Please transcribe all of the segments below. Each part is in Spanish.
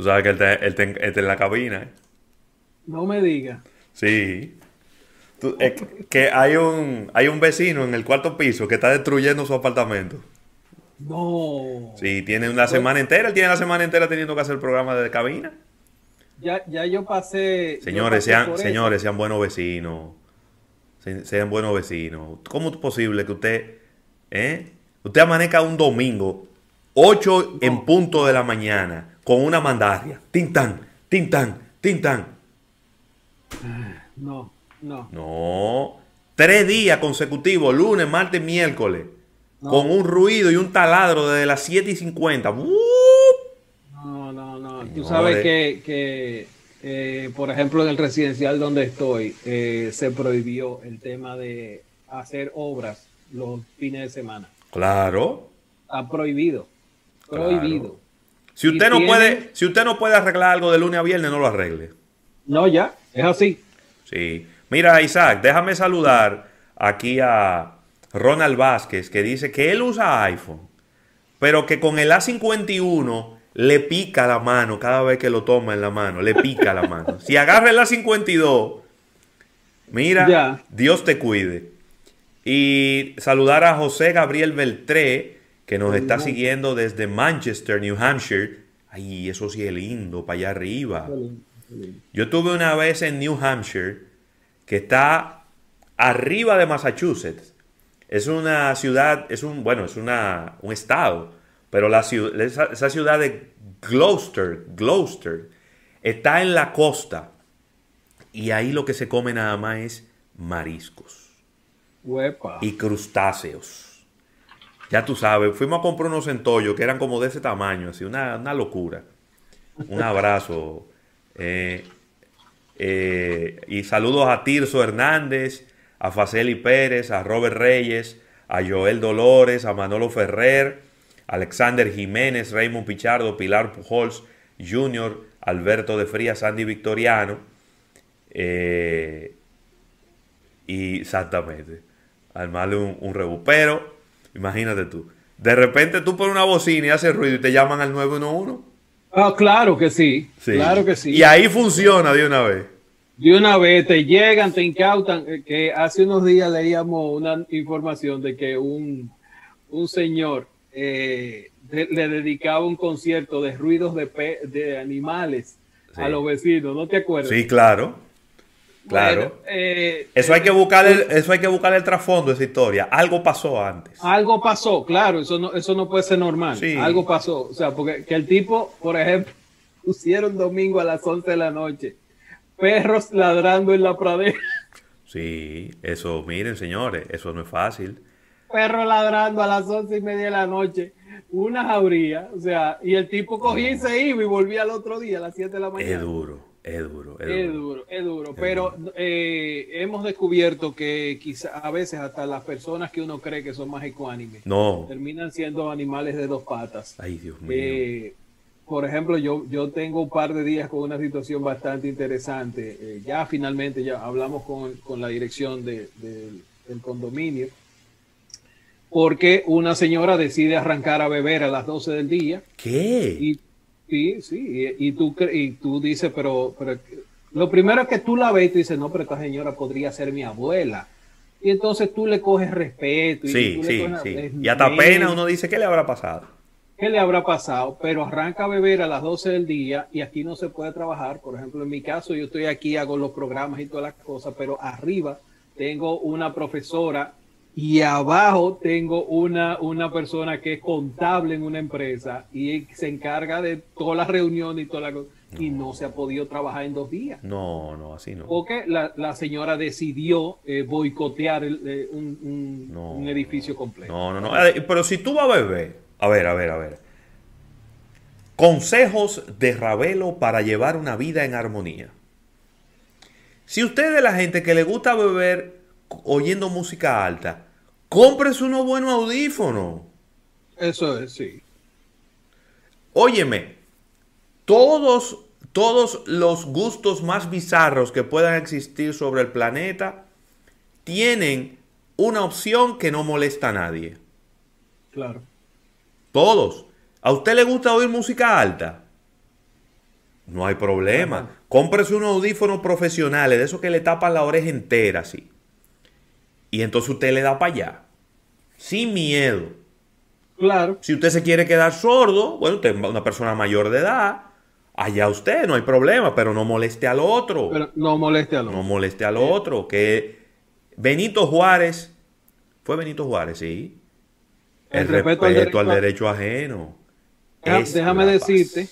Tú sabes que él está, él está en, él está en la cabina. ¿eh? No me diga. Sí. Tú- es que hay un, hay un vecino en el cuarto piso que está destruyendo su apartamento. No. Sí, tiene una semana entera, él tiene la semana entera teniendo que hacer el programa de cabina. Ya, ya yo pasé. yo Señores, pasé sean, eso. señores, sean buenos vecinos. Se- Sean buenos vecinos. ¿Cómo es posible que usted, eh? Usted amanezca un domingo, 8 en punto de la mañana, con una mandaria? Tintan, tintan, tintan. No, no. No. Tres días consecutivos, lunes, martes, miércoles. No. Con un ruido y un taladro desde las 7 y 50. ¡Wup! No, no, no. Tú sabes que, que eh, por ejemplo, en el residencial donde estoy, eh, se prohibió el tema de hacer obras los fines de semana. Claro. Está prohibido. Claro. Si usted no tiene- puede, si usted no puede arreglar algo de lunes a viernes, no lo arregle. No, ya, es así. Sí. Mira, Isaac, déjame saludar aquí a Ronald Vázquez, que dice que él usa iPhone, pero que con el A51 le pica la mano cada vez que lo toma en la mano, le pica la mano. Si agarra el A52, mira, Ya. Dios te cuide. Y saludar a José Gabriel Beltré, que nos está siguiendo desde Manchester, New Hampshire. Ay, eso sí es lindo, para allá arriba. Yo estuve una vez en New Hampshire, que está arriba de Massachusetts. Es una ciudad, es un, bueno, es una, un estado, pero la ciudad, esa, esa ciudad de Gloucester, Gloucester, está en la costa. Y ahí lo que se come nada más es mariscos y crustáceos. Ya tú sabes, fuimos a comprar unos centollos que eran como de ese tamaño, así, una, una locura. Un abrazo. eh, eh, y saludos a Tirso Hernández, a Faceli Pérez, a Robert Reyes, a Joel Dolores, a Manolo Ferrer, Alexander Jiménez, Raymond Pichardo, Pilar Pujols Jr., Alberto de Frías, Sandy Victoriano. eh, y exactamente, armarle un, un rebú. Imagínate tú, de repente tú pones una bocina y haces ruido y te llaman al 911. Ah, claro que sí. Sí. Claro que sí. Y ahí funciona de una vez. De una vez te llegan, te incautan, eh, que hace unos días leíamos una información de que un, un señor eh, de- le dedicaba un concierto de ruidos de, pe- de animales Sí. a los vecinos, ¿no te acuerdas? Sí, claro. Claro. Bueno, eh, Eso hay que buscar el, eso hay que buscar el trasfondo de esa historia. Algo pasó antes. Algo pasó, claro, eso no, eso no puede ser normal. Sí. Algo pasó, o sea, porque que el tipo, por ejemplo, pusieron domingo a las 11 de la noche, perros ladrando en la pradera, Sí, eso, miren, señores, eso no es fácil. perros ladrando a las 11 y media de la noche, una jauría, o sea, y el tipo cogía y se iba y volvía al otro día a las 7 de la mañana. Es duro, es duro, es Es duro. duro, es duro, pero eh, hemos descubierto que quizá a veces hasta las personas que uno cree que son más ecuánimes No. terminan siendo animales de dos patas. Ay, Dios mío. Eh, por ejemplo, yo, yo tengo un par de días con una situación bastante interesante. Eh, ya finalmente ya hablamos con, con la dirección de- de- del condominio, porque una señora decide arrancar a beber a las 12 del día ¿Qué? y sí, sí, y, y tú, y tú dices, pero, pero lo primero es que tú la ves y tú dices, no, pero esta señora podría ser mi abuela. Y entonces tú le coges respeto. Y Sí, tú le sí, coges- sí. es Y hasta pena uno dice, ¿qué le habrá pasado? ¿Qué le habrá pasado? Pero arranca a beber a las 12 del día y aquí no se puede trabajar. Por ejemplo, en mi caso, yo estoy aquí, hago los programas y todas las cosas, pero arriba tengo una profesora y abajo tengo una, una persona que es contable en una empresa y se encarga de todas las reuniones y todas las cosas. Y no se ha podido trabajar en dos días. No, no, así no. Porque la, la señora decidió eh, boicotear el- eh, un, un- No. un edificio completo. No, no, no. Pero si tú vas a beber, a ver, a ver, a ver. Consejos de Ravelo para llevar una vida en armonía. Si usted es de la gente que le gusta beber oyendo música alta, cómprese unos buenos audífonos. Eso es, sí. Óyeme, todos, todos los gustos más bizarros que puedan existir sobre el planeta tienen una opción que no molesta a nadie. Claro. Todos. ¿A usted le gusta oír música alta? No hay problema. Cómprese unos audífonos profesionales, de esos que le tapan la oreja entera, así. Y entonces usted le da para allá. Sin miedo. Claro. Si usted se quiere quedar sordo, bueno, usted es una persona mayor de edad, allá usted, no hay problema, pero no moleste al otro. Pero no moleste al otro. No moleste al otro. Que Benito Juárez, fue Benito Juárez, sí. El, respeto, al, derecho, ajeno. déjame decirte,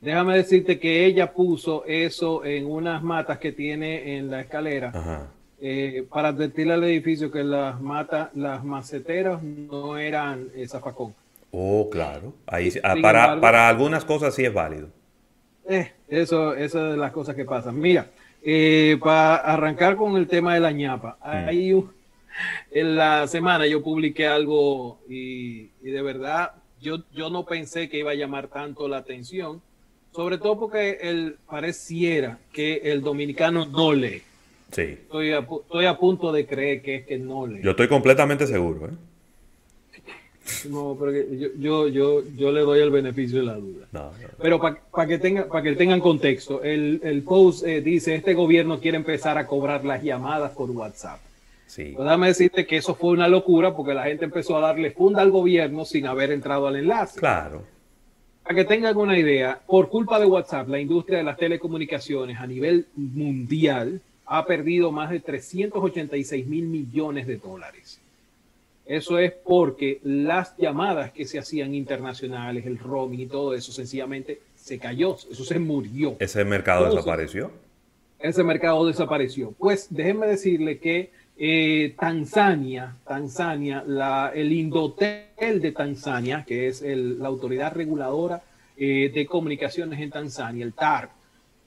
déjame decirte que ella puso eso en unas matas que tiene en la escalera. Eh, para advertirle al edificio que las matas, las maceteras no eran eh, zafacón. Oh, claro. Ahí, ah, para, para algunas cosas sí es válido. Eh, eso, esas de las cosas que pasan. Mira, eh, para arrancar con el tema de la ñapa, hay en la semana yo publiqué algo y, de verdad yo, yo no pensé que iba a llamar tanto la atención, sobre todo porque el, pareciera que el dominicano no lee. Sí. Estoy a, estoy a punto de creer que es que no lee. Yo estoy completamente seguro. ¿eh? No, pero yo, yo, yo, le doy el beneficio de la duda. Pero para que, tenga, para que tengan contexto, el, el post eh, dice, este gobierno quiere empezar a cobrar las llamadas por WhatsApp. Sí. Pues déjame decirte que eso fue una locura porque la gente empezó a darle funda al gobierno sin haber entrado al enlace. Claro. Para que tengan una idea, por culpa de WhatsApp, la industria de las telecomunicaciones a nivel mundial ha perdido más de 386 mil millones de dólares. Eso es porque las llamadas que se hacían internacionales, el roaming y todo eso, sencillamente se cayó, eso se murió. ¿Ese mercado desapareció? Ese mercado desapareció. Pues déjenme decirle que eh, Tanzania, Tanzania, la, el Indotel de Tanzania, que es la autoridad reguladora eh, de comunicaciones en Tanzania, el TAR,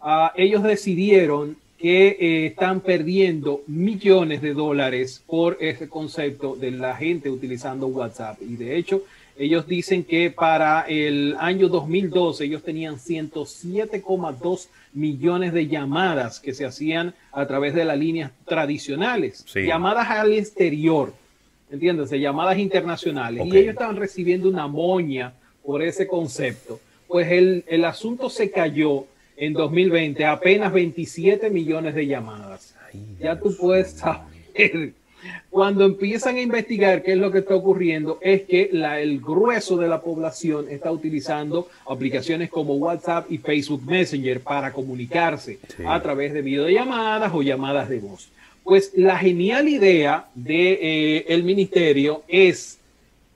ah, ellos decidieron que eh, están perdiendo millones de dólares por ese concepto de la gente utilizando WhatsApp. Y de hecho, ellos dicen que para el año 2012 ellos tenían 107,2 millones de llamadas que se hacían a través de las líneas tradicionales, llamadas al exterior, entiéndase, llamadas internacionales. Y ellos estaban recibiendo una moña por ese concepto. Pues el, el asunto se cayó en 2020 apenas 27 millones de llamadas. ya tú puedes saber. Cuando empiezan a investigar qué es lo que está ocurriendo, es que la, el grueso de la población está utilizando aplicaciones como WhatsApp y Facebook Messenger para comunicarse a través de videollamadas o llamadas de voz. Pues la genial idea del de, eh, el ministerio es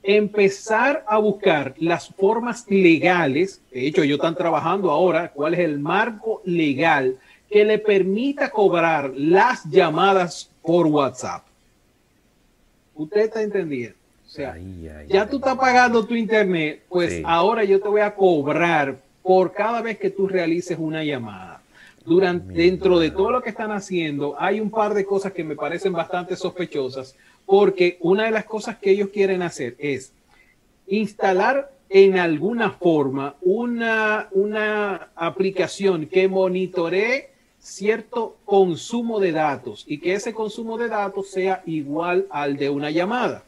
empezar a buscar las formas legales, de hecho ellos están trabajando ahora, cuál es el marco legal que le permita cobrar las llamadas por WhatsApp. Usted está entendiendo. O sea, ya tú estás pagando tu internet, pues ahora yo te voy a cobrar por cada vez que tú realices una llamada. Durante, dentro de todo lo que están haciendo, hay un par de cosas que me parecen bastante sospechosas porque una de las cosas que ellos quieren hacer es instalar en alguna forma una, una aplicación que monitoree cierto consumo de datos y que ese consumo de datos sea igual al de una llamada.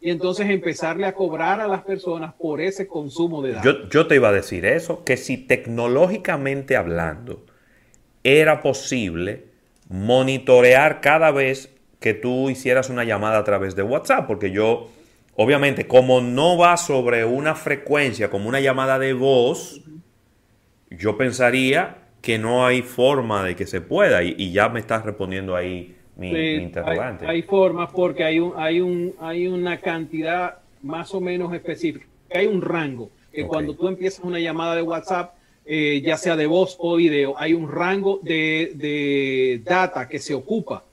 Y entonces empezarle a cobrar a las personas por ese consumo de datos. Yo, yo te iba a decir eso, que si tecnológicamente hablando era posible monitorear cada vez que tú hicieras una llamada a través de WhatsApp, porque yo, obviamente, como no va sobre una frecuencia como una llamada de voz, yo pensaría que no hay forma de que se pueda, y, ya me estás respondiendo ahí mi, interrogante. Hay, formas porque hay, un, hay, un, hay una cantidad más o menos específica, hay un rango, que cuando tú empiezas una llamada de WhatsApp, eh, ya sea de voz o video, hay un rango de, de data que se ocupa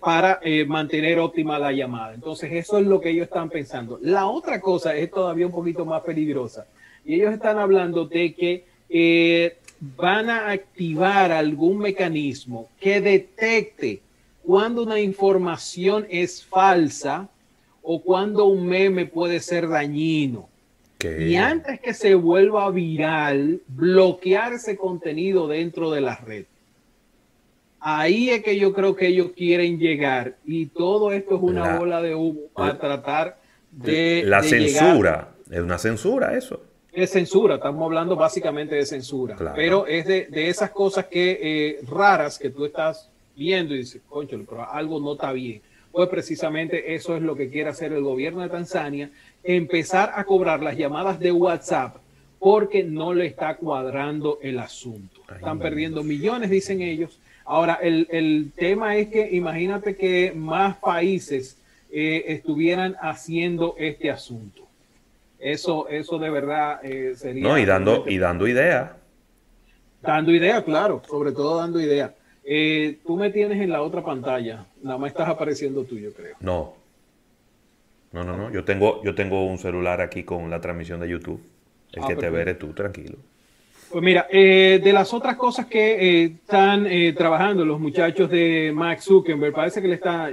para eh, mantener óptima la llamada. Entonces, eso es lo que ellos están pensando. La otra cosa es todavía un poquito más peligrosa. Y ellos están hablando de que eh, van a activar algún mecanismo que detecte cuando una información es falsa o cuando un meme puede ser dañino. Y antes que se vuelva viral, bloquear ese contenido dentro de la red. Ahí es que yo creo que ellos quieren llegar y todo esto es una bola de humo para tratar de... La censura, es una censura eso. Es censura, estamos hablando básicamente de censura, pero es de, esas cosas que eh, raras que tú estás viendo y dices, concho, pero algo no está bien. Pues precisamente eso es lo que quiere hacer el gobierno de Tanzania, empezar a cobrar las llamadas de WhatsApp porque no le está cuadrando el asunto. Están perdiendo millones, dicen ellos. Ahora, el, tema es que imagínate que más países eh, estuvieran haciendo este asunto. Eso, eso de verdad eh, sería. No, y dando, y dando idea. Dando idea, claro, sobre todo dando idea. Eh, tú me tienes en la otra pantalla, nada más estás apareciendo tú, yo creo. No. No, no, no. Yo tengo, yo tengo un celular aquí con la transmisión de YouTube. El ah, que te veré tú, tranquilo. Pues mira, eh, de las otras cosas que están trabajando los muchachos de Max Zuckerberg, parece que le está,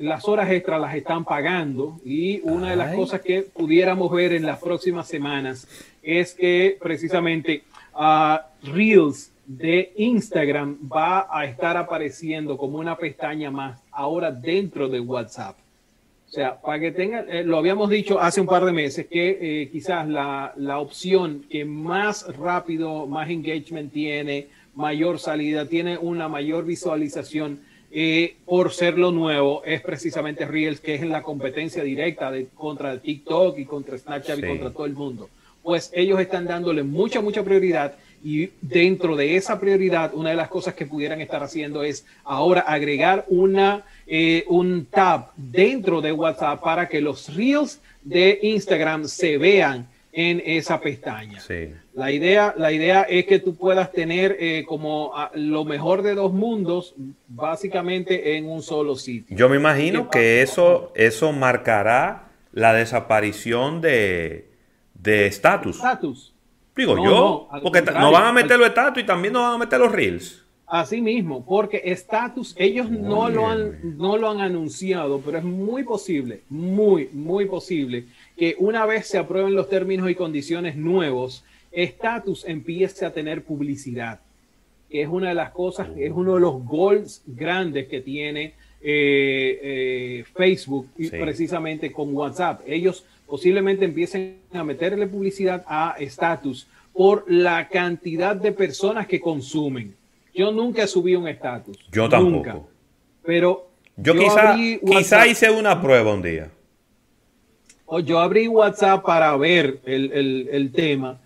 las horas extras las están pagando y una de las cosas que pudiéramos ver en las próximas semanas es que precisamente uh, Reels de Instagram va a estar apareciendo como una pestaña más ahora dentro de WhatsApp. O sea, para que tengan, eh, lo habíamos dicho hace un par de meses, que eh, quizás la, la opción que más rápido, más engagement tiene, mayor salida, tiene una mayor visualización, eh, por ser lo nuevo, es precisamente Reels, que es en la competencia directa de, contra TikTok y contra Snapchat y contra todo el mundo. Pues ellos están dándole mucha, mucha prioridad y dentro de esa prioridad, una de las cosas que pudieran estar haciendo es ahora agregar una, eh, un tab dentro de WhatsApp para que los Reels de Instagram se vean en esa pestaña. La, idea, la idea es que tú puedas tener eh, como ah, lo mejor de dos mundos básicamente en un solo sitio. Yo me imagino que eso, eso marcará la desaparición de estatus. Estatus. Digo yo, porque no van a meter los estatus y también no van a meter los reels. Así mismo, porque estatus, ellos no lo, han, no lo han anunciado, pero es muy posible, muy, muy posible que una vez se aprueben los términos y condiciones nuevos, Status empiece a tener publicidad, que es una de las cosas, es uno de los goals grandes que tiene eh, eh, Facebook y precisamente con WhatsApp. Ellos posiblemente empiecen a meterle publicidad a Status por la cantidad de personas que consumen. Yo nunca subí un Status. Yo tampoco. Pero yo, quizá, quizá hice una prueba un día yo abrí WhatsApp para ver el, tema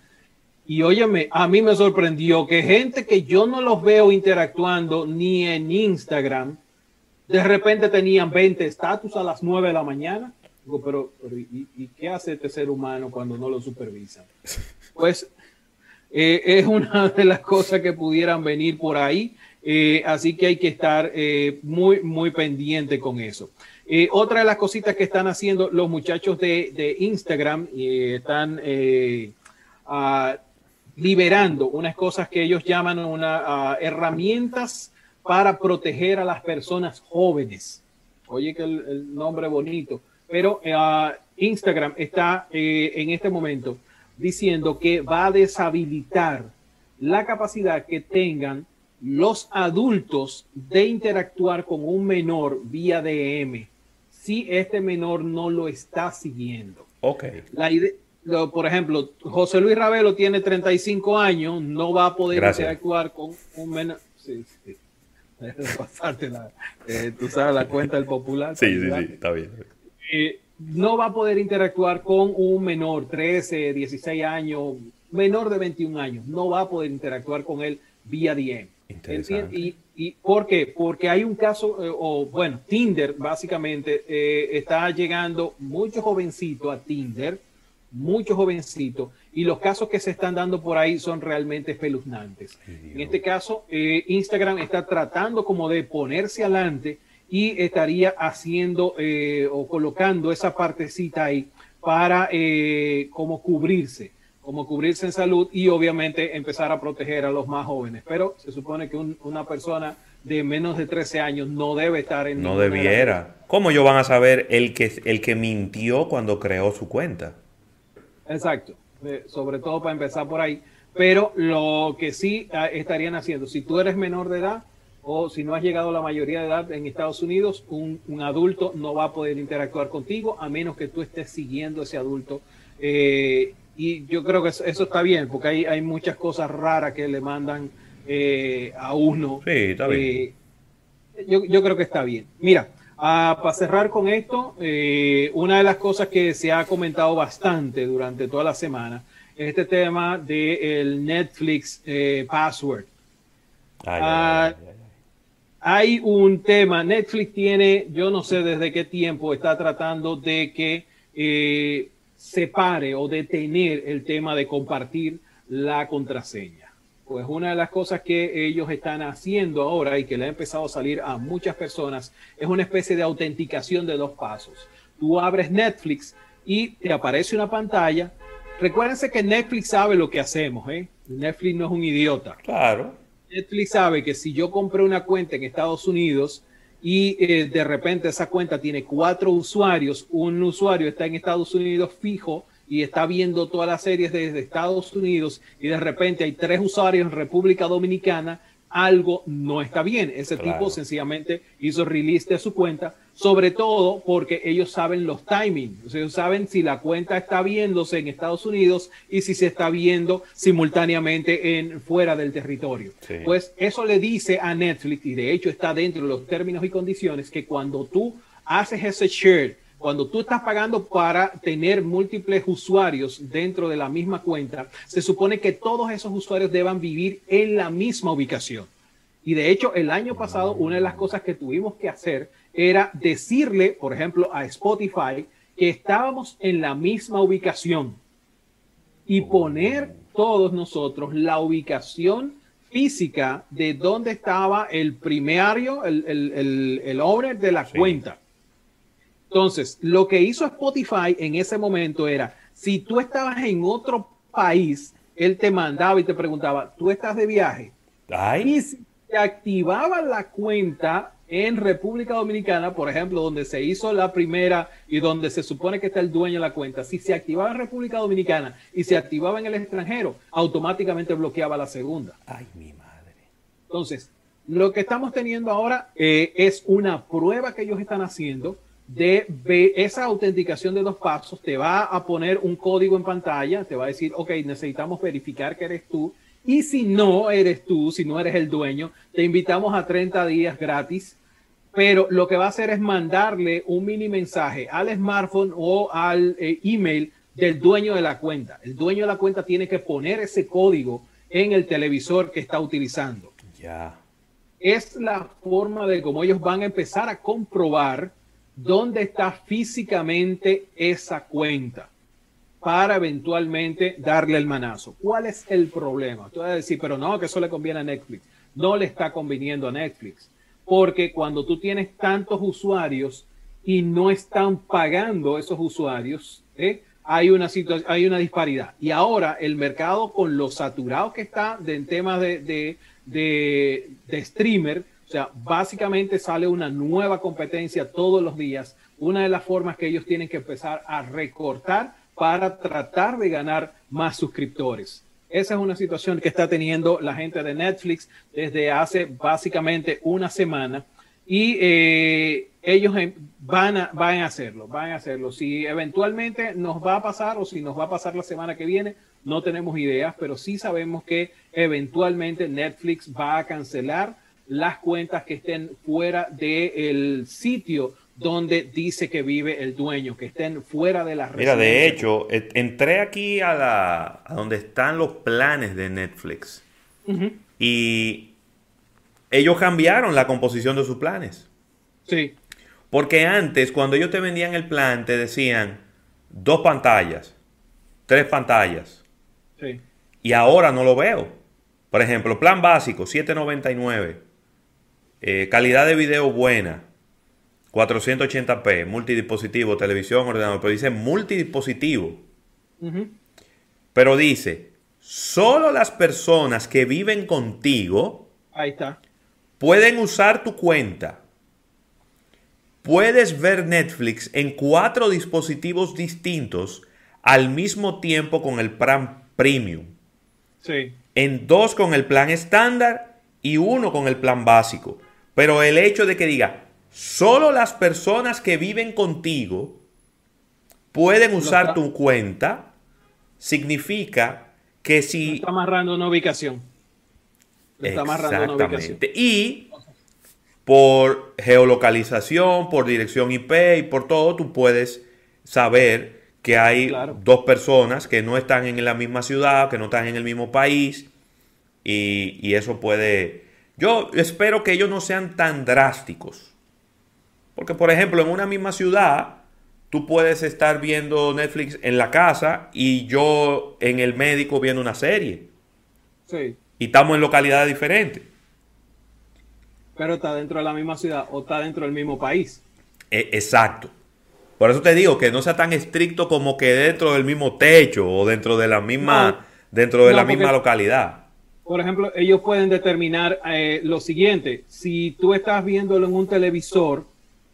y óyeme, a mí me sorprendió que gente que yo no los veo interactuando ni en Instagram, de repente tenían 20 estatus a las 9 de la mañana. Pero, ¿y, qué hace este ser humano cuando no lo supervisan? Pues eh, es una de las cosas que pudieran venir por ahí. Eh, así que hay que estar eh, muy, muy pendiente con eso. Otra de las cositas que están haciendo los muchachos de, Instagram, están liberando unas cosas que ellos llaman una, herramientas para proteger a las personas jóvenes. Oye, que el, nombre bonito. Pero ah, Instagram está eh, en este momento diciendo que va a deshabilitar la capacidad que tengan los adultos de interactuar con un menor vía DM si este menor no lo está siguiendo. Ok. La idea, por ejemplo, José Luis Ravelo tiene 35 años, no va a poder interactuar con un menor. Sí, sí. Pasarte la, eh, tú sabes la cuenta del popular. Sí, sí, sí, está bien. Eh, no va a poder interactuar con un menor, 13, 16 años, menor de 21 años. No va a poder interactuar con él vía DM. Y, y, ¿Por qué? Porque hay un caso, eh, o bueno, Tinder básicamente eh, está llegando mucho jovencito a Tinder, mucho jovencito, y los casos que se están dando por ahí son realmente espeluznantes. En este caso, eh, Instagram está tratando como de ponerse adelante y estaría haciendo o colocando esa partecita ahí para como cubrirse como cubrirse en salud y obviamente empezar a proteger a los más jóvenes. Pero se supone que una persona de menos de 13 años no debe estar en... No debiera. ¿Cómo ellos van a saber el que, el que mintió cuando creó su cuenta? Exacto. Eh, sobre todo para empezar por ahí. Pero lo que sí ah, estarían haciendo, si tú eres menor de edad o si no has llegado a la mayoría de edad en Estados Unidos, un, un adulto no va a poder interactuar contigo a menos que tú estés siguiendo a ese adulto eh, y yo creo que eso, está bien, porque hay, hay muchas cosas raras que le mandan eh, a uno. Sí, está bien. Eh, yo, yo, creo que está bien. Mira, ah, para cerrar con esto, una de las cosas que se ha comentado bastante durante toda la semana es este tema del Netflix password. Ah, hay un tema, Netflix tiene, yo no sé desde qué tiempo está tratando de que separe o detener el tema de compartir la contraseña. Pues una de las cosas que ellos están haciendo ahora y que le ha empezado a salir a muchas personas es una especie de autenticación de dos pasos. Tú abres Netflix y te aparece una pantalla. Recuérdense que Netflix sabe lo que hacemos, ¿eh? Netflix no es un idiota. Claro. Netflix sabe que si yo compré una cuenta en Estados Unidos y eh, de repente esa cuenta tiene cuatro usuarios, un usuario está en Estados Unidos fijo y está viendo todas las series desde Estados Unidos y de repente hay tres usuarios en República Dominicana, algo no está bien. Ese tipo sencillamente hizo release de su cuenta, sobre todo porque ellos saben los timings, ellos saben si la cuenta está viéndose en Estados Unidos y si se está viendo simultáneamente en fuera del territorio. Pues eso le dice a Netflix y de hecho está dentro de los términos y condiciones que cuando tú haces ese share cuando tú estás pagando para tener múltiples usuarios dentro de la misma cuenta, se supone que todos esos usuarios deban vivir en la misma ubicación. Y de hecho, el año pasado, una de las cosas que tuvimos que hacer era decirle, por ejemplo, a Spotify que estábamos en la misma ubicación y poner todos nosotros la ubicación física de dónde estaba el primario, el, el, el, owner de la cuenta. Entonces, lo que hizo Spotify en ese momento era, si tú estabas en otro país, él te mandaba y te preguntaba, ¿tú estás de viaje? Y si te activaba la cuenta en República Dominicana, por ejemplo, donde se hizo la primera y donde se supone que está el dueño de la cuenta, si se activaba en República Dominicana y se activaba en el extranjero, automáticamente bloqueaba la segunda. Ay, mi madre. Entonces, lo que estamos teniendo ahora eh, es una prueba que ellos están haciendo de esa autenticación de dos pasos, te va a poner un código en pantalla, te va a decir, ok, necesitamos verificar que eres tú. Y si no eres tú, si no eres el dueño, te invitamos a 30 días gratis. Pero lo que va a hacer es mandarle un mini mensaje al smartphone o al eh, email del dueño de la cuenta. El dueño de la cuenta tiene que poner ese código en el televisor que está utilizando. Ya. Es la forma de cómo ellos van a empezar a comprobar dónde está físicamente esa cuenta para eventualmente darle el manazo. ¿Cuál es el problema? Tú vas a decir, pero no, que eso le conviene a Netflix. No le está conviniendo a Netflix, porque cuando tú tienes tantos usuarios y no están pagando esos usuarios, ¿eh? hay, una hay una disparidad. Y ahora el mercado con lo saturado que está en temas de, de, de, de streamer, o sea, básicamente sale una nueva competencia todos los días. Una de las formas que ellos tienen que empezar a recortar para tratar de ganar más suscriptores. Esa es una situación que está teniendo la gente de Netflix desde hace básicamente una semana y eh, ellos van a, van a hacerlo, van a hacerlo. Si eventualmente nos va a pasar o si nos va a pasar la semana que viene, no tenemos ideas, pero sí sabemos que eventualmente Netflix va a cancelar las cuentas que estén fuera del sitio donde dice que vive el dueño, que estén fuera de la Mira, de hecho, entré aquí a, la, donde están los planes de Netflix y ellos cambiaron la composición de sus planes. Sí. Porque antes, cuando ellos te vendían el plan, te decían dos pantallas, tres pantallas. Sí. Y ahora no lo veo. Por ejemplo, plan básico, 799 eh, calidad de video buena. 480p, multidispositivo, televisión, ordenador. Pero dice multidispositivo. Pero dice, solo las personas que viven contigo. Ahí está. Pueden usar tu cuenta. Puedes ver Netflix en cuatro dispositivos distintos al mismo tiempo con el plan premium. Sí. En dos con el plan estándar y uno con el plan básico. Pero el hecho de que diga, solo las personas que viven contigo pueden usar tu cuenta, significa que si... Está amarrando una ubicación. Está amarrando una ubicación. Y por geolocalización, por dirección IP y por todo, tú puedes saber que hay dos personas que no están en la misma ciudad, que no están en el mismo país, y, y eso puede... Yo espero que ellos no sean tan drásticos. Porque, por ejemplo, en una misma ciudad, tú puedes estar viendo Netflix en la casa y yo en el médico viendo una serie. Sí. Y estamos en localidades diferentes. Pero está dentro de la misma ciudad o está dentro del mismo país. E, exacto. Por eso te digo que no sea tan estricto como que dentro del mismo techo o dentro de la misma, dentro de la misma localidad. Por ejemplo, ellos pueden determinar eh, lo siguiente: si tú estás viéndolo en un televisor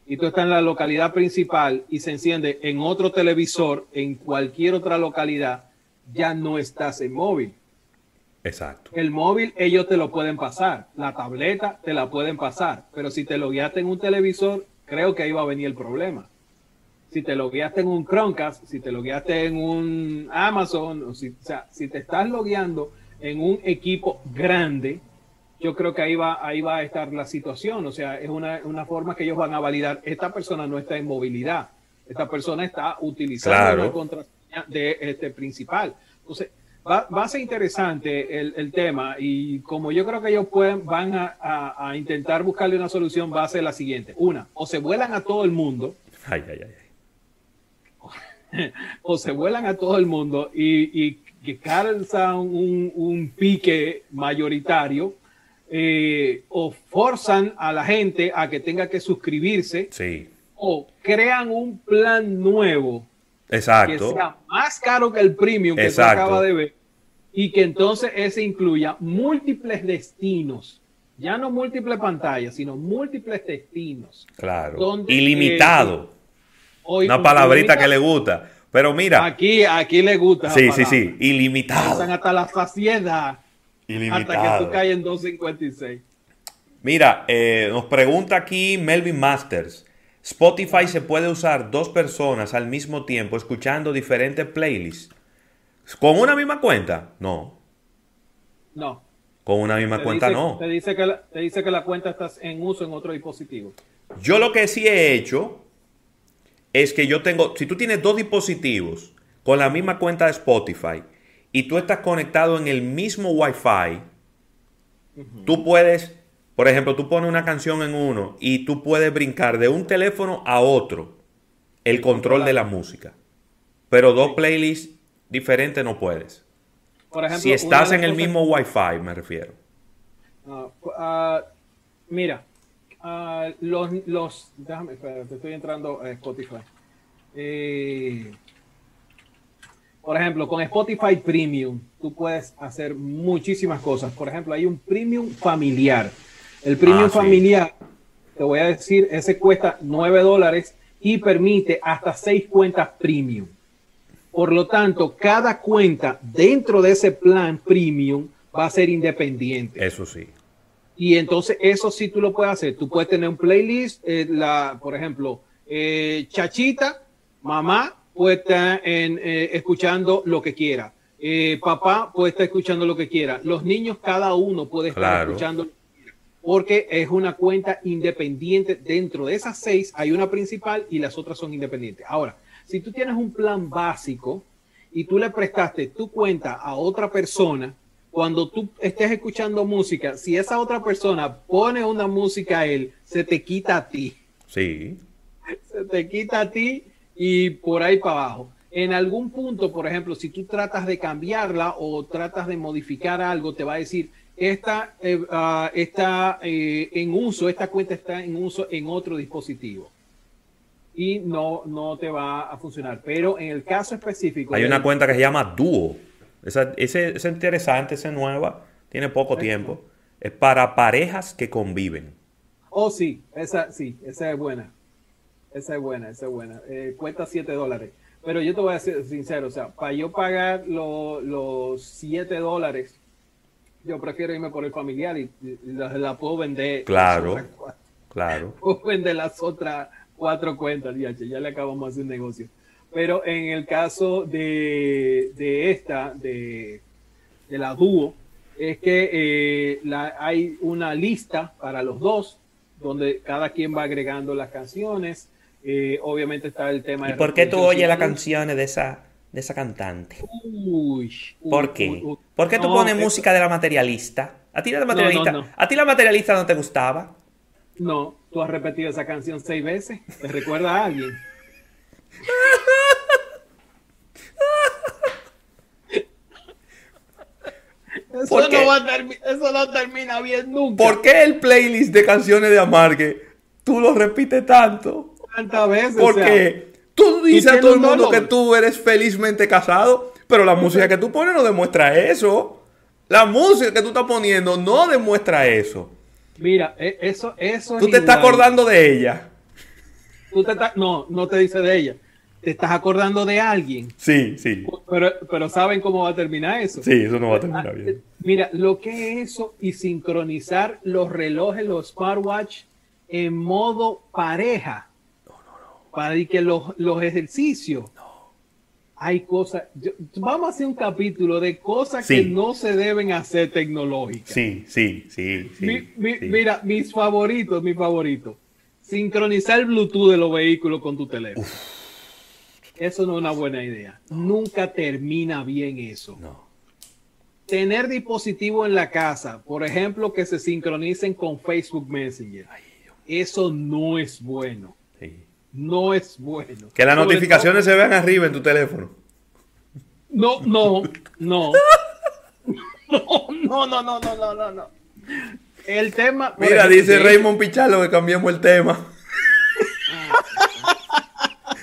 y tú estás en la localidad principal y se enciende en otro televisor en cualquier otra localidad, ya no estás en móvil. Exacto. El móvil ellos te lo pueden pasar, la tableta te la pueden pasar, pero si te lo guiaste en un televisor, creo que ahí va a venir el problema. Si te lo guiaste en un Chromecast, si te lo guiaste en un Amazon, o, si, o sea, si te estás logueando en un equipo grande, yo creo que ahí va, ahí va a estar la situación. O sea, es una, una forma que ellos van a validar. Esta persona no está en movilidad. Esta persona está utilizando la contraseña de este principal. Entonces, va, va a ser interesante el, el, tema. Y como yo creo que ellos pueden, van a, a, a, intentar buscarle una solución, va a ser la siguiente. Una, o se vuelan a todo el mundo. Ay, ay, ay. o se vuelan a todo el mundo y, y que calzan un, un pique mayoritario eh, o forzan a la gente a que tenga que suscribirse sí. o crean un plan nuevo Exacto. que sea más caro que el premium que se acaba de ver y que entonces ese incluya múltiples destinos. Ya no múltiples pantallas, sino múltiples destinos. Claro. Donde, Ilimitado. Eh, Una palabrita que le gusta. Pero mira. Aquí, aquí le gusta. Sí, sí, sí. Ilimitado. Pasan hasta la saciedad. Ilimitado. Hasta que tú caes en 2.56. Mira, eh, nos pregunta aquí Melvin Masters. Spotify se puede usar dos personas al mismo tiempo escuchando diferentes playlists. ¿Con una misma cuenta? No. No. Con una misma te cuenta dice, no. Te dice, que la, te dice que la cuenta está en uso en otro dispositivo. Yo lo que sí he hecho es que yo tengo, si tú tienes dos dispositivos con la misma cuenta de Spotify y tú estás conectado en el mismo Wi-Fi, uh -huh. tú puedes, por ejemplo, tú pones una canción en uno y tú puedes brincar de un teléfono a otro el control de la música. Pero dos playlists diferentes no puedes. Por ejemplo, si estás en el mismo Wi-Fi, me refiero. Uh, uh, mira, uh, los, los, déjame, espérate, estoy entrando a Spotify. Eh, por ejemplo, con Spotify Premium, tú puedes hacer muchísimas cosas. Por ejemplo, hay un Premium familiar. El Premium ah, familiar, sí. te voy a decir, ese cuesta 9 dólares y permite hasta 6 cuentas Premium. Por lo tanto, cada cuenta dentro de ese plan Premium va a ser independiente. Eso sí. Y entonces eso sí tú lo puedes hacer. Tú puedes tener un playlist, eh, la, por ejemplo, eh, Chachita, mamá puede estar en, eh, escuchando lo que quiera. Eh, papá puede estar escuchando lo que quiera. Los niños, cada uno puede estar Claro. escuchando lo que quiera. Porque es una cuenta independiente. Dentro de esas seis hay una principal y las otras son independientes. Ahora, si tú tienes un plan básico y tú le prestaste tu cuenta a otra persona, cuando tú estés escuchando música, si esa otra persona pone una música a él, se te quita a ti. Sí. Se te quita a ti y por ahí para abajo. En algún punto, por ejemplo, si tú tratas de cambiarla o tratas de modificar algo, te va a decir, esta eh, uh, está eh, en uso, esta cuenta está en uso en otro dispositivo. Y no, no te va a funcionar. Pero en el caso específico... Hay una cuenta que se llama Duo. Esa, ese, es interesante, esa nueva. Tiene poco tiempo. Es para parejas que conviven. Oh, sí. Esa, sí. Esa es buena. Esa es buena, esa es buena. Eh, cuesta 7 dólares. Pero yo te voy a ser sincero, o sea, para yo pagar lo, los 7 dólares, yo prefiero irme por el familiar y, y la, la, puedo vender. Claro, claro. Puedo vender las otras cuatro cuentas, ya, ya le acabamos de hacer un negocio. Pero en el caso de, de esta, de, de la dúo, es que eh, la, hay una lista para los dos, donde cada quien va agregando las canciones. Eh, obviamente está el tema ¿Y de... por qué tú oyes las canciones de esa, de esa cantante? Uy, uy, ¿Por qué? uy, uy. ¿Por qué tú No, pones eh, música de la materialista? ¿A ti la materialista, no, no. ¿A ti la materialista no te gustaba? No, tú has repetido esa canción seis veces. ¿Te recuerda a alguien? Eso no, va a eso no termina bien nunca. ¿Por qué el playlist de canciones de Amargue tú lo repites tanto? ¿Cuántas veces? O sea, Porque tú dices a todo el un mundo que tú eres felizmente casado, pero la música que tú pones no demuestra eso. La música que tú estás poniendo no demuestra eso. mira, e- eso, eso Tú es te estás acordando de ella. Tú te estás- no, no te dice de ella. Te estás acordando de alguien. Sí, sí. Pero, pero ¿saben cómo va a terminar eso? Sí, eso no va a terminar bien. Mira, lo que es eso y sincronizar los relojes, los smartwatch en modo pareja. Para que los, los ejercicios. Hay cosas. yo- vamos a hacer un capítulo de cosas Sí. que no se deben hacer tecnológicas. Sí, sí, sí, sí. Mi- mi- sí. Mira, mis favoritos, mi favorito. Sincronizar el Bluetooth de los vehículos con tu teléfono. Eso no es una buena idea. Nunca termina bien eso. No. Tener dispositivos en la casa, por ejemplo, que se sincronicen con Facebook Messenger. Eso no es bueno. sí. No es bueno. Que las Sobre notificaciones se vean arriba en tu teléfono. No, no, no. No, no, no, no, no, no, no. El tema. Mira, ejemplo, dice Raymond Pichardo que cambiamos el tema.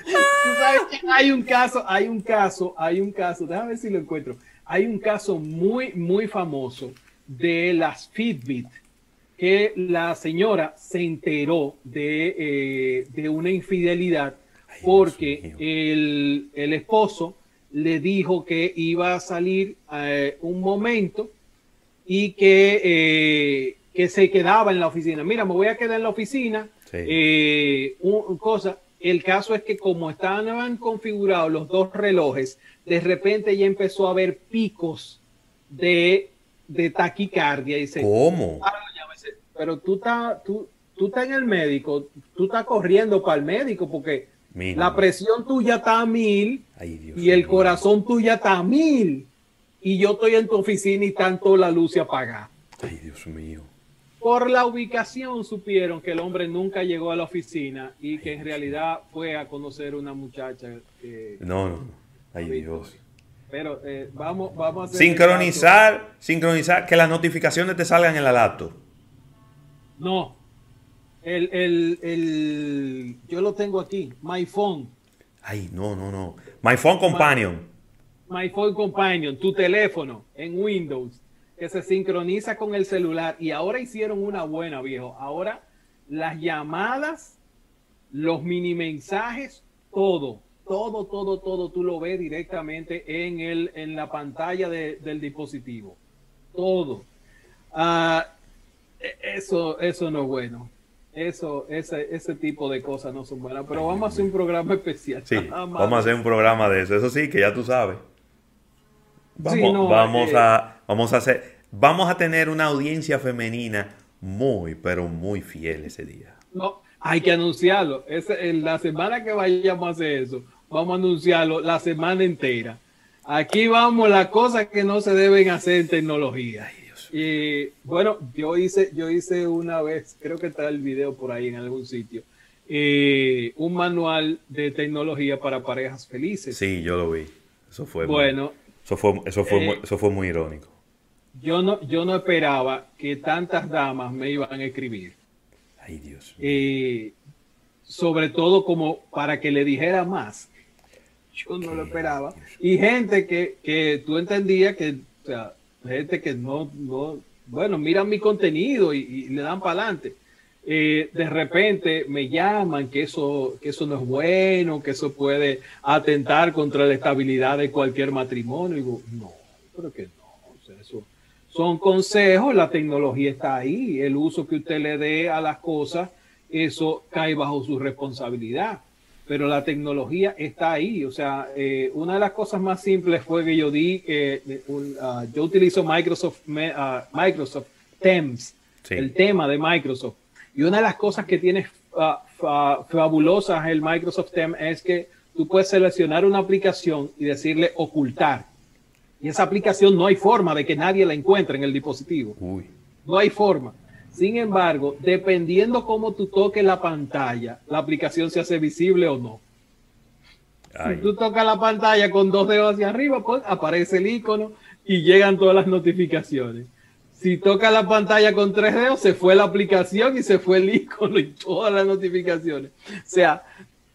Tú sabes que hay un caso, hay un caso, hay un caso, déjame ver si lo encuentro. Hay un caso muy, muy famoso de las Fitbit, que la señora se enteró de, eh, de una infidelidad porque el, el esposo le dijo que iba a salir eh, un momento y que, eh, que se quedaba en la oficina. Mira, me voy a quedar en la oficina. Sí. eh, un cosa. El caso es que como estaban configurados los dos relojes, de repente ya empezó a haber picos de, de taquicardia. Y dice, ¿Cómo? Pero tú estás tú, tú estás en el médico, tú estás corriendo para el médico porque la presión tuya está a mil Ay, Dios y el corazón tuya está a mil. Y yo estoy en tu oficina y tanto la luz se apaga. Ay, Dios mío. Por la ubicación supieron que el hombre nunca llegó a la oficina y que en realidad fue a conocer una muchacha. que- No, no. no. Ay, Dios. pero eh, vamos, vamos a hacer Sincronizar, sincronizar, que las notificaciones te salgan en la laptop. No. El, el, el, yo lo tengo aquí. My phone. Ay, no, no, no. My Phone Companion. My phone companion. Tu teléfono en Windows. Que se sincroniza con el celular. Y ahora hicieron una buena, viejo. Ahora las llamadas, los mini mensajes, todo. Todo, todo, todo. Tú lo ves directamente en, el, en la pantalla de- del dispositivo. Todo. Ah, e- eso, eso no es bueno. Eso, ese, ese tipo de cosas no son buenas. Pero vamos a hacer un programa especial. Sí, vamos a hacer un programa de eso. Eso sí, que ya tú sabes. Vamos, Sí, no, vamos eh, a, vamos a hacer, vamos a tener una audiencia femenina muy, pero muy fiel ese día. No, hay que anunciarlo. En la semana que vayamos a hacer eso, vamos a anunciarlo la semana entera. Aquí vamos las cosas que no se deben hacer en tecnología. Y bueno, yo hice, yo hice una vez, creo que está el video por ahí en algún sitio, eh, un manual de tecnología para parejas felices. Sí, yo lo vi. Eso fue, muy- Bueno, eso fue, eso fue, eh, muy, eso fue muy irónico. Yo no, yo no esperaba que tantas damas me iban a escribir. Ay, Dios. eh, sobre todo como para que le dijera más. Yo no lo esperaba. Y gente que, que tú entendías que, o sea, gente que no, no bueno, miran mi contenido y, y le dan para adelante. Eh, de repente me llaman que eso, que eso no es bueno, que eso puede atentar contra la estabilidad de cualquier matrimonio. Y digo, no, pero que no. o sea, eso son consejos, la tecnología está ahí, el uso que usted le dé a las cosas, eso cae bajo su responsabilidad. pero la tecnología está ahí. O sea, eh, una de las cosas más simples fue que yo di, que uh, yo utilizo Microsoft, uh, Microsoft Teams, el tema de Microsoft. Y una de las cosas que tiene uh, fabulosas el Microsoft Teams es que tú puedes seleccionar una aplicación y decirle ocultar. Y esa aplicación no hay forma de que nadie la encuentre en el dispositivo. No hay forma. Sin embargo, dependiendo cómo tú toques la pantalla, la aplicación se hace visible o no. Si tú tocas la pantalla con dos dedos hacia arriba, pues aparece el icono y llegan todas las notificaciones. Si tocas la pantalla con tres dedos, se fue la aplicación y se fue el icono y todas las notificaciones. O sea,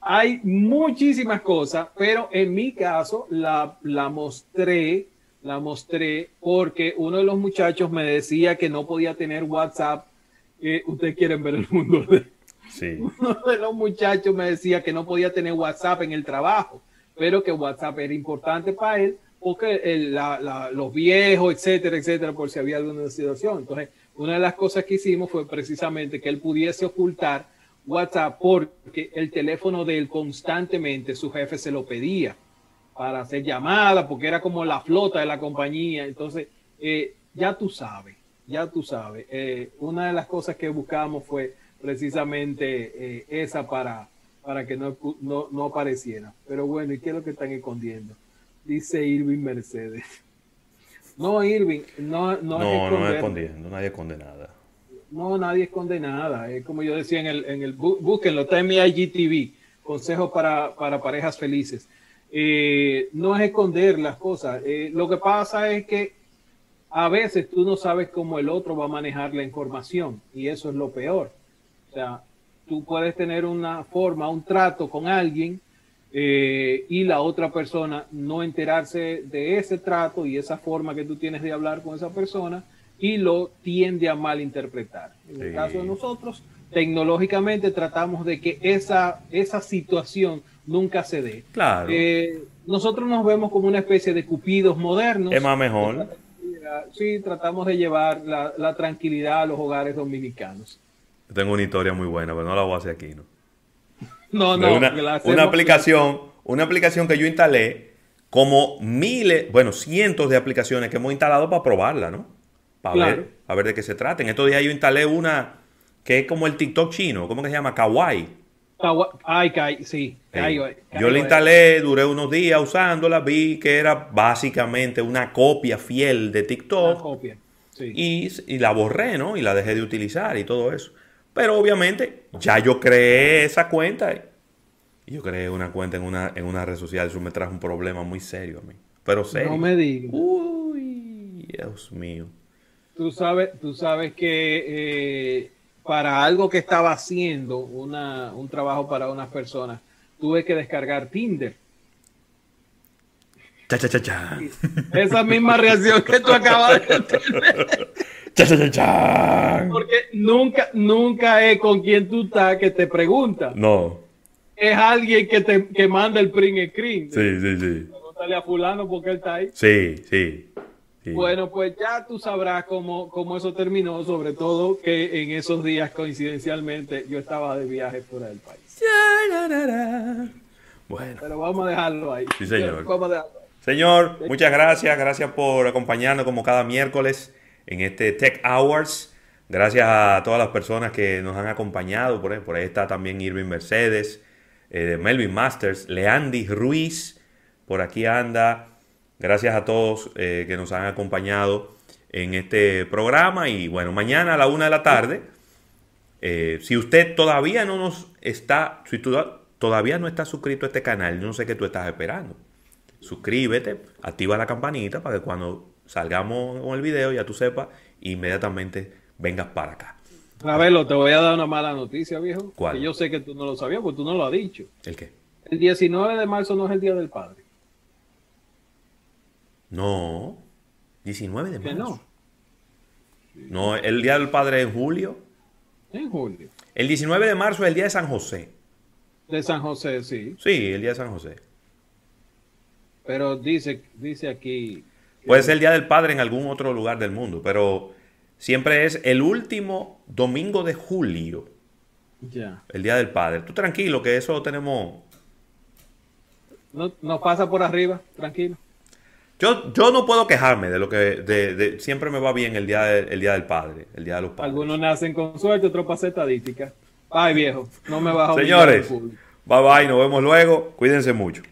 hay muchísimas cosas, pero en mi caso la, la mostré la mostré porque uno de los muchachos me decía que no podía tener WhatsApp. Eh, Ustedes quieren ver el mundo de... Sí. Uno de los muchachos me decía que no podía tener WhatsApp en el trabajo, pero que WhatsApp era importante para él porque los viejos, etcétera, etcétera, por si había alguna situación. Entonces, una de las cosas que hicimos fue precisamente que él pudiese ocultar WhatsApp porque el teléfono de él constantemente su jefe se lo pedía para hacer llamadas, porque era como la flota de la compañía. Entonces, eh, ya tú sabes, ya tú sabes. Eh, una de las cosas que buscamos fue precisamente eh, esa para, para que no, no, apareciera. Pero bueno, ¿y qué es lo que están escondiendo? Dice Irving Mercedes. No, Irving, no, no, no, no escondiendo, nadie esconde nada. No, nadie esconde nada. Es como yo decía en el, en el búsquenlo, está en mi IGTV, consejos para, para parejas felices. Eh, no es esconder las cosas. Eh, lo que pasa es que a veces tú no sabes cómo el otro va a manejar la información y eso es lo peor. O sea, tú puedes tener una forma, un trato con alguien eh, y la otra persona no enterarse de ese trato y esa forma que tú tienes de hablar con esa persona y lo tiende a malinterpretar. En el caso de nosotros, tecnológicamente tratamos de que esa, esa situación nunca se dé. Claro. Eh, nosotros nos vemos como una especie de cupidos modernos. Es más mejor. Sí, tratamos de llevar la, tranquilidad a los hogares dominicanos. tengo una historia muy buena, pero no la voy a hacer aquí, ¿no? No, no. Una, aplicación, una aplicación que yo instalé, como miles, bueno, cientos de aplicaciones que hemos instalado para probarla, ¿no? Para ver, a ver de qué se trata. En estos días yo instalé una que es como el TikTok chino, ¿cómo que se llama? Kawaii. Ay, sí. Yo le instalé, duré unos días usándola, vi que era básicamente una copia fiel de TikTok. copia, y, y, la borré, ¿no? Y la dejé de utilizar y todo eso. Pero obviamente ya yo creé esa cuenta. Y yo creé una cuenta en una, en una red social. Eso me trajo un problema muy serio a mí. Pero serio. No me digas. Uy, Dios mío. Tú sabes, tú sabes que eh, para algo que estaba haciendo, una, un trabajo para unas personas, tuve que descargar Tinder. Cha, cha, cha, cha. Esa misma reacción que tú acabas de tener. Cha, cha, cha, Porque nunca, nunca es con quien tú estás que te pregunta. No. Es alguien que te que manda el print screen. Sí, sí, sí. Pregúntale a fulano porque él está ahí. Sí, sí. Bueno, pues ya tú sabrás cómo, cómo, eso terminó, sobre todo que en esos días coincidencialmente yo estaba de viaje fuera del país. Bueno. Pero vamos a dejarlo ahí. Sí, señor. Señor, muchas gracias. Gracias por acompañarnos como cada miércoles en este Tech Hours. Gracias a todas las personas que nos han acompañado. Por ahí, por ahí está también Irving Mercedes, eh, Melvin Masters, Leandy Ruiz. Por aquí anda Gracias a todos eh, que nos han acompañado en este programa. Y bueno, mañana a la una de la tarde, eh, si usted todavía no nos está, si todavía no está suscrito a este canal, yo no sé qué tú estás esperando. Suscríbete, activa la campanita para que cuando salgamos con el video ya tú sepas inmediatamente vengas para acá. Ravelo, te voy a dar una mala noticia, viejo. ¿Cuál? Que yo sé que tú no lo sabías, porque tú no lo has dicho. ¿El qué? El 19 de marzo no es el Día del Padre. No, 19 de marzo. no? No, el Día del Padre en julio. En julio. El 19 de marzo es el Día de San José. De San José, sí. Sí, el Día de San José. Pero dice, dice aquí... Puede ser el Día del Padre en algún otro lugar del mundo, pero siempre es el último domingo de julio. Ya. El Día del Padre. Tú tranquilo que eso tenemos No, nos pasa por arriba, tranquilo. Yo, yo no puedo quejarme de lo que de, de- siempre me va bien el día, de- el día del padre, el día de los padres. Algunos nacen con suerte, otros para estadística. Ay, viejo, no me obligar Señores, bye bye, nos vemos luego. Cuídense mucho.